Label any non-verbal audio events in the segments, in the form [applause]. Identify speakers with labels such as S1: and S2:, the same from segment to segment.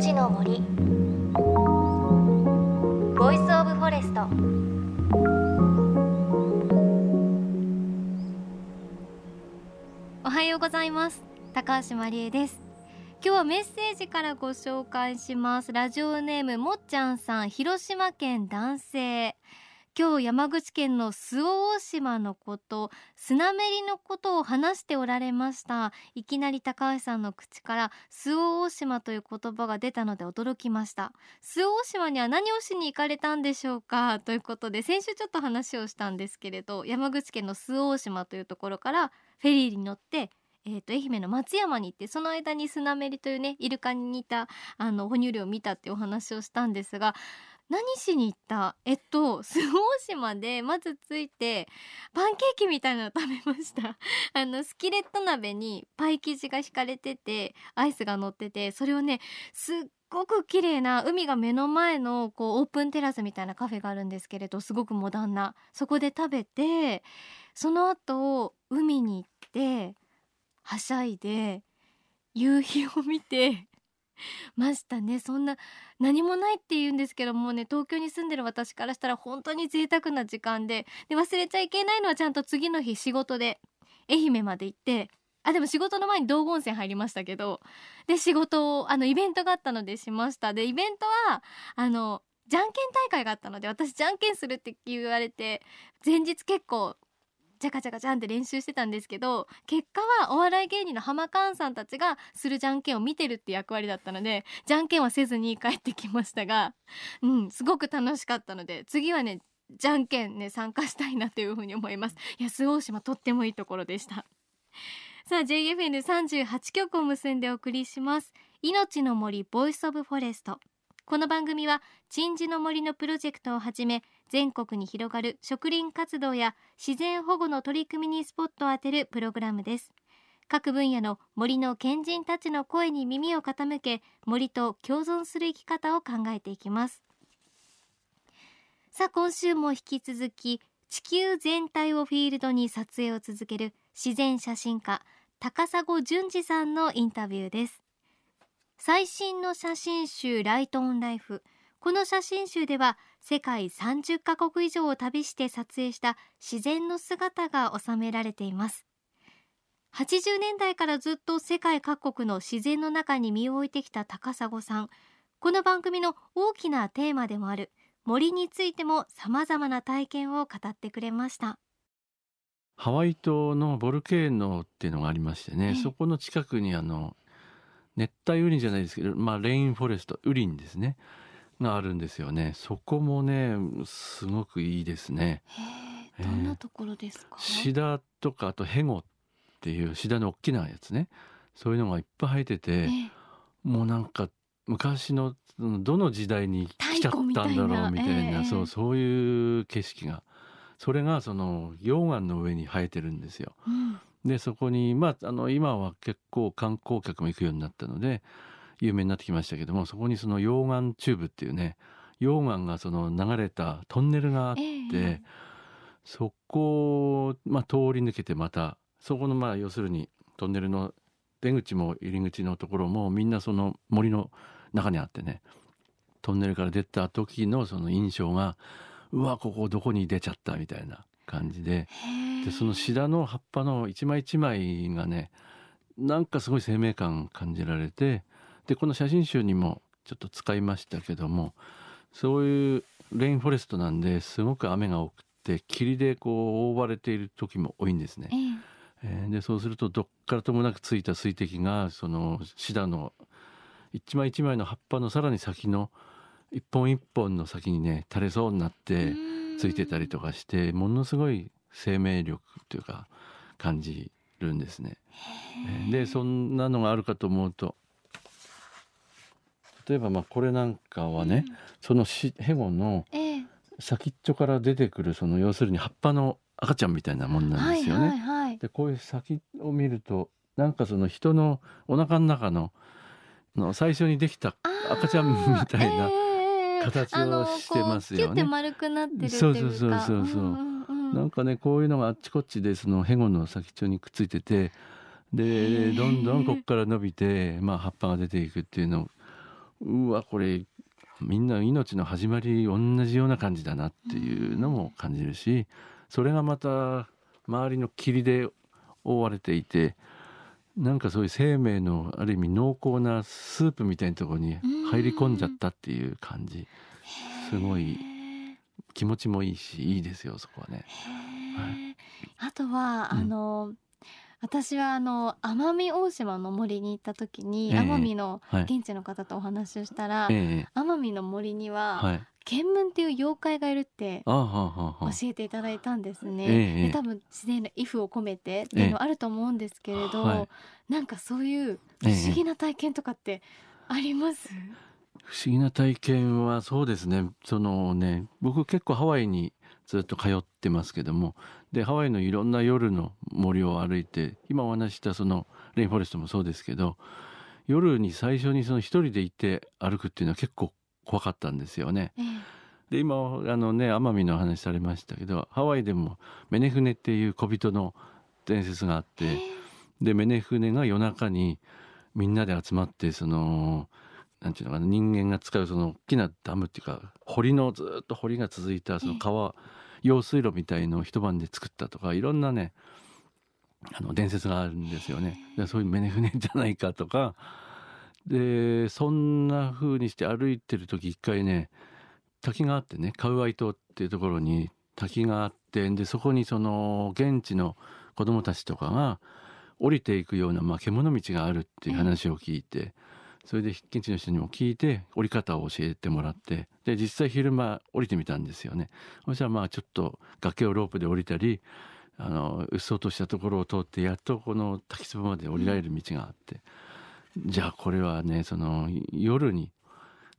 S1: ちの森。 Voice of Forest。おはようございます。高橋万里恵です。今日はメッセージからご紹介します。ラジオネームもっちゃんさん。広島県男性。今日山口県の周防大島のことスナメリのことを話しておられました。いきなり高橋さんの口から周防大島という言葉が出たので驚きました。周防大島には何をしに行かれたんでしょうか？ということで先週ちょっと話をしたんですけれど山口県の周防大島というところからフェリーに乗ってえーと、愛媛の松山に行ってその間にスナメリというねイルカに似たあの哺乳類を見たっていうお話をしたんですが何しに行った？えっと周防島でまず着いてパンケーキみたいなの食べました。[laughs] あのスキレット鍋にパイ生地が引かれててアイスが乗っててそれをねすっごく綺麗な海が目の前のこうオープンテラスみたいなカフェがあるんですけれどすごくモダンな。そこで食べてその後海に行ってはしゃいで夕日を見てましたね。そんな何もないって言うんですけどもね東京に住んでる私からしたら本当に贅沢な時間でで忘れちゃいけないのはちゃんと次の日仕事で愛媛まで行ってあでも仕事の前に道後温泉入りましたけどで仕事をあのイベントがあったのでしました。でイベントはあのじゃんけん大会があったので私じゃんけんするって言われて前日結構ジャカジャカジャンって練習してたんですけど結果はお笑い芸人の浜カーンさんたちがするじゃんけんを見てるって役割だったのでじゃんけんはせずに帰ってきましたがうんすごく楽しかったので次はねじゃんけんね参加したいなというふうに思います。安大島とってもいいところでした。さあ JFN38 局を結んでお送りします。命の森 Voice of Forest。この番組は鎮守の森のプロジェクトをはじめ全国に広がる植林活動や自然保護の取り組みにスポットを当てるプログラムです。各分野の森の賢人たちの声に耳を傾け森と共存する生き方を考えていきます。さあ今週も引き続き地球全体をフィールドに撮影を続ける自然写真家高砂淳二さんのインタビューです。最新の写真集ライトオンライフ。この写真集では世界30カ国以上を旅して撮影した自然の姿が収められています。80年代からずっと世界各国の自然の中に身を置いてきた高砂さん。この番組の大きなテーマでもある森についても様々な体験を語ってくれました。
S2: ハワイ島のボルケーノっていうのがありましてね、そこの近くにあの熱帯雨林じゃないですけど、まあ、レインフォレスト雨林ですね。があるんですよね。そこもねすごくいいですね。
S1: どんなところですか、
S2: シダとかあとヘゴっていうシダの大きなやつね。そういうのがいっぱい生えてて、もうなんか昔のどの時代に来ちゃったんだろうみたいな、そうそういう景色が。それがその溶岩の上に生えてるんですよ。うんでそこにまああの今は結構観光客も行くようになったので有名になってきましたけどもそこにその溶岩チューブっていうね溶岩がその流れたトンネルがあって、えー、そこを、まあ、通り抜けてまたそこのまあ要するにトンネルの出口も入り口のところもみんなその森の中にあってねトンネルから出た時のその印象がうわここどこに出ちゃったみたいな感じででそのシダの葉っぱの一枚一枚がねなんかすごい生命感感じられてでこの写真集にもちょっと使いましたけどもそういうレインフォレストなんですごく雨が多くて霧でこう覆われている時も多いんですね。えー、でそうするとどっからともなくついた水滴がそのシダの一枚一枚の葉っぱのさらに先の一本一本の先にね垂れそうになってついてたりとかしてものすごい生命力というか感じるんですね。でそんなのがあるかと思うと例えばまあこれなんかはね、うん、そのしヘゴの先っちょから出てくるその要するに葉っぱの赤ちゃんみたいなもんなんですよね。はいはいはい、でこういう先を見るとなんかその人のお腹の中のの最初にできた赤ちゃんみたいな形をしてますよね。
S1: 丸くなってる
S2: そうそうそうそうそう。うんうん、なんかねこういうのがあっちこっちでそのヘゴの先っちょにくっついててでどんどんここから伸びて、まあ、葉っぱが出ていくっていうの。うわこれみんな命の始まり同じような感じだなっていうのも感じるしそれがまた周りの霧で覆われていてなんかそういう生命のある意味濃厚なスープみたいなところに入り込んじゃったっていう感じ。すごい気持ちもいいしいいですよそこはね。
S1: はい、あとは、うん、あの私はあの奄美大島の森に行った時に、えー、奄美の現地の方とお話をしたら、えー、奄美の森には、はい、ケンムンっていう妖怪がいるって教えていただいたんですね。えー、多分自然の「イフ」を込めてっていうのあると思うんですけれど、はい、なんかそういう不思議な体験とかってあります、
S2: 不思議な体験はそうですね。そのね僕結構ハワイにずっと通ってますけどもでハワイのいろんな夜の森を歩いて今お話したそのレインフォレストもそうですけど夜に最初にその一人で行って歩くっていうのは結構怖かったんですよね。で今あのね奄美の話されましたけどハワイでもメネフネっていう小人の伝説があってでメネフネが夜中にみんなで集まってそのなんていうのかな人間が使うその大きなダムっていうか堀のずっと堀が続いたその川用水路みたいのを一晩で作ったとかいろんなねあの伝説があるんですよね。でそういうメネ船じゃないかとかでそんな風にして歩いてる時一回ね滝があってねカウアイ島っていうところに滝があってでそこにその現地の子供たちとかが降りていくような、まあ、獣道があるっていう話を聞いて。それで現地の人にも聞いて降り方を教えてもらってで実際昼間降りてみたんですよねそしたらまあちょっと崖をロープで降りたりあのうっそうとしたところを通ってやっとこの滝壺まで降りられる道があって、うん、じゃあこれはねその夜に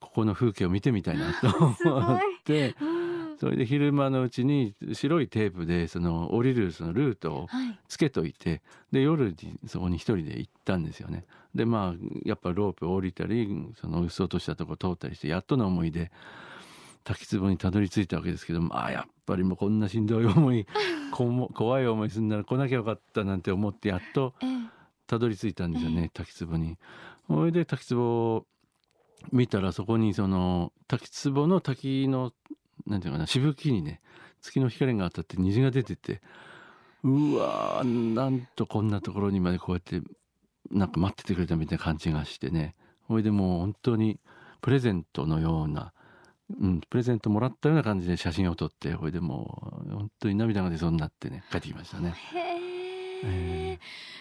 S2: ここの風景を見てみたいなと思って。[laughs] それで昼間のうちに白いテープでその降りるそのルートをつけといて、はい、で夜にそこに一人で行ったんですよね。でまあやっぱロープを降りたりそのうっそうとしたとこ通ったりしてやっとの思いで滝壺にたどり着いたわけですけどまあやっぱりもうこんなしんどい思い [laughs] 怖い思いすんなら来なきゃよかったなんて思ってやっとたどり着いたんですよね、滝壺に。それで滝壺見たらそこにその滝壺の滝のなんていうかなしぶきにね月の光が当たって虹が出ててうわーなんとこんなところにまでこうやってなんか待っててくれたみたいな感じがしてねほいでもう本当にプレゼントのような、うん、プレゼントもらったような感じで写真を撮ってほいでもう本当に涙が出そうになってね帰ってきましたね。
S1: へえ。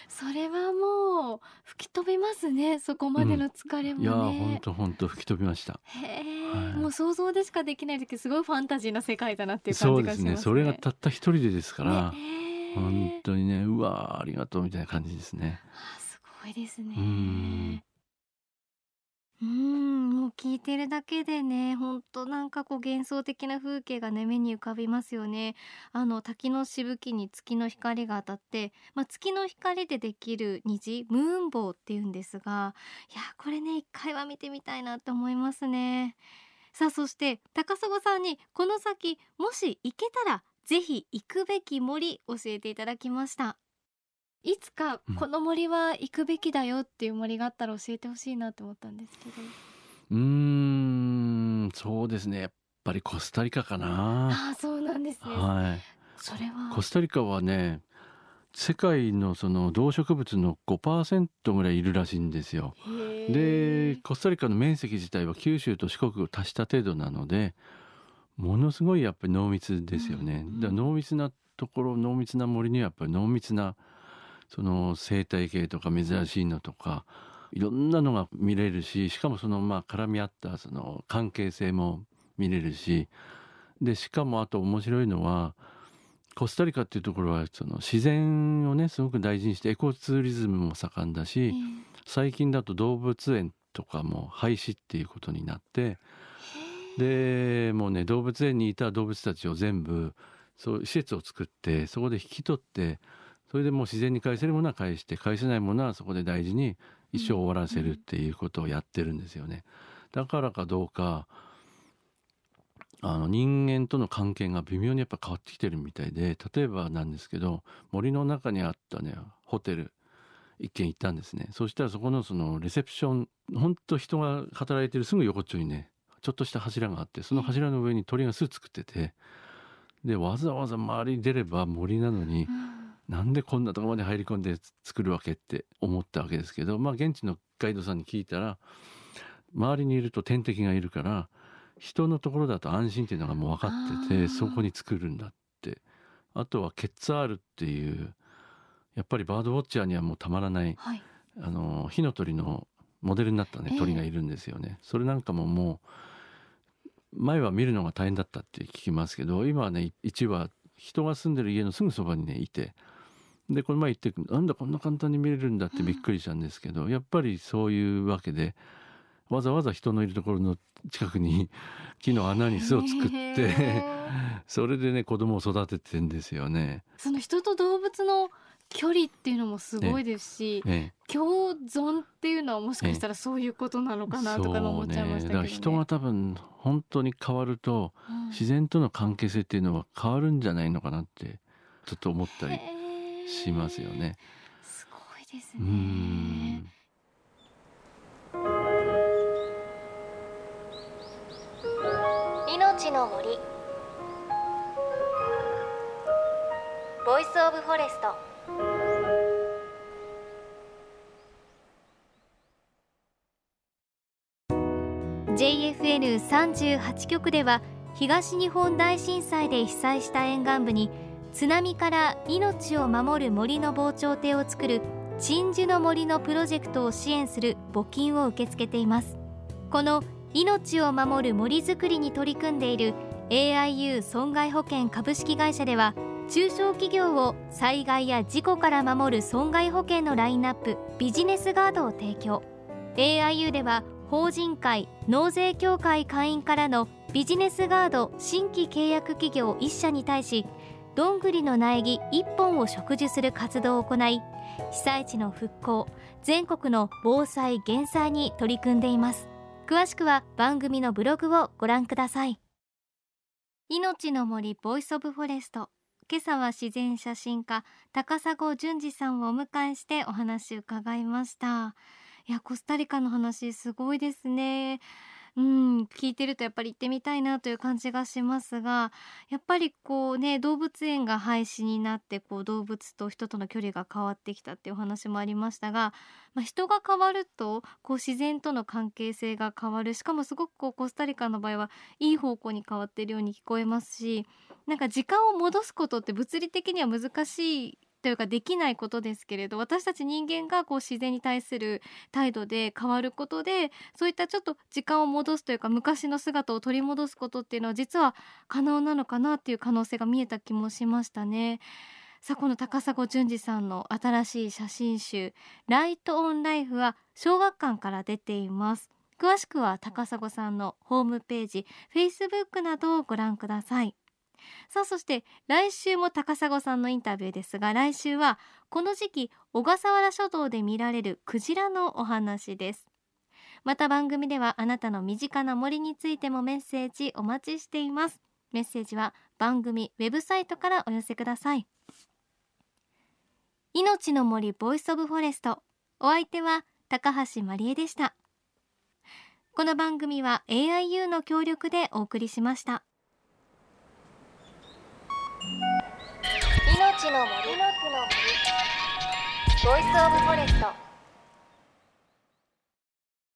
S1: それはもう吹き飛びますね。そこまでの疲れも、ね。
S2: うん、いや本当本当吹き飛びました。
S1: へえ、はい、もう想像でしかできない時すごいファンタジーな世界だなっていう感じがしますね、ね、
S2: それがたった一人でですから、ね、本当にねうわありがとうみたいな感じですね。
S1: あすごいですね。うん聞いてるだけでねほんとなんかこう幻想的な風景がね目に浮かびますよね。あの滝のしぶきに月の光が当たって、まあ、月の光でできる虹ムーンボウっていうんですがいやこれね一回は見てみたいなって思いますね。さあそして高砂さんにこの先もし行けたらぜひ行くべき森教えていただきました。いつかこの森は行くべきだよっていう森があったら教えてほしいなと思ったんですけど。
S2: うーんそうですね。やっぱりコスタリカかな。
S1: あそうなんですね。
S2: はい。
S1: それは。
S2: コスタリカはね世界のその動植物の5%ぐらいいるらしいんですよ。でコスタリカの面積自体は九州と四国を足した程度なのでものすごいやっぱり濃密ですよね。うん、だ濃密なところ濃密な森にはやっぱり濃密なその生態系とか珍しいのとかいろんなのが見れるししかもそのまあ絡み合ったその関係性も見れるしでしかもあと面白いのはコスタリカっていうところはその自然をねすごく大事にしてエコツーリズムも盛んだし、最近だと動物園とかも廃止っていうことになってでもうね動物園にいた動物たちを全部そう施設を作ってそこで引き取ってそれでもう自然に返せるものは返して返せないものはそこで大事に一生終わらせるっていうことをやってるんですよね。だからかどうかあの人間との関係が微妙にやっぱ変わってきてるみたいで例えばなんですけど森の中にあったねホテル一軒行ったんですねそしたらそこのそのレセプション本当人が働いてるすぐ横っちょにねちょっとした柱があってその柱の上に鳥が巣作っててでわざわざ周りに出れば森なのに、うん、なんでこんなとこまで入り込んで作るわけって思ったわけですけどまあ現地のガイドさんに聞いたら周りにいると天敵がいるから人のところだと安心っていうのがもう分かっててそこに作るんだって。あとはケッツァールっていうやっぱりバードウォッチャーにはもうたまらない、はい、あの火の鳥のモデルになったね鳥がいるんですよね、えー、それなんかももう前は見るのが大変だったって聞きますけど今はね1羽人が住んでる家のすぐそばにねいてでこの前行ってなんだこんな簡単に見れるんだってびっくりしたんですけど、うん、やっぱりそういうわけでわざわざ人のいるところの近くに [laughs] 木の穴に巣を作って [laughs] それでね子供を育ててんですよね。
S1: その人と動物の距離っていうのもすごいですし、ええ、共存っていうのはもしかしたらそういうことなのかなとか思っちゃいましたけど、ね、ね、
S2: 人が多分本当に変わると、うん、自然との関係性っていうのは変わるんじゃないのかなってちょっと思ったりしますよね。
S1: すごいですね。命の森ボイスオブフォレスト JFN38 局では東日本大震災で被災した沿岸部に津波から命を守る森の防潮堤を作る鎮守の森のプロジェクトを支援する募金を受け付けています。この命を守る森づくりに取り組んでいる AIU 損害保険株式会社では中小企業を災害や事故から守る損害保険のラインナップビジネスガードを提供。AIU では法人会納税協会会員からのビジネスガード新規契約企業1社に対しどんぐりの苗木1本を植樹する活動を行い被災地の復興全国の防災減災に取り組んでいます。詳しくは番組のブログをご覧ください。命の森 Voice of Forest。今朝は自然写真家高砂淳二さんをお迎えしてお話伺いました。いやコスタリカの話すごいですね。うん聞いてるとやっぱり行ってみたいなという感じがしますがやっぱりこうね動物園が廃止になってこう動物と人との距離が変わってきたっていうお話もありましたが、まあ、人が変わるとこう自然との関係性が変わる。しかもすごくこうコスタリカの場合はいい方向に変わってるように聞こえますしなんか時間を戻すことって物理的には難しいというかできないことですけれど私たち人間がこう自然に対する態度で変わることでそういったちょっと時間を戻すというか昔の姿を取り戻すことっていうのは実は可能なのかなっていう可能性が見えた気もしましたね。さあこの高砂淳二さんの新しい写真集「ライト・オン・ライフ」は小学館から出ています詳しくは高砂さんのホームページ Facebook などをご覧くださいさあそして来週も高砂さんのインタビューですが来週はこの時期小笠原諸島で見られるクジラのお話です。また番組ではあなたの身近な森についてもメッセージお待ちしています。メッセージは番組ウェブサイトからお寄せください。命の森 Voice of Forest。お相手は高橋万里恵でした。この番組は AIU の協力でお送りしました。命の木の森。ボイスオブフォレスト。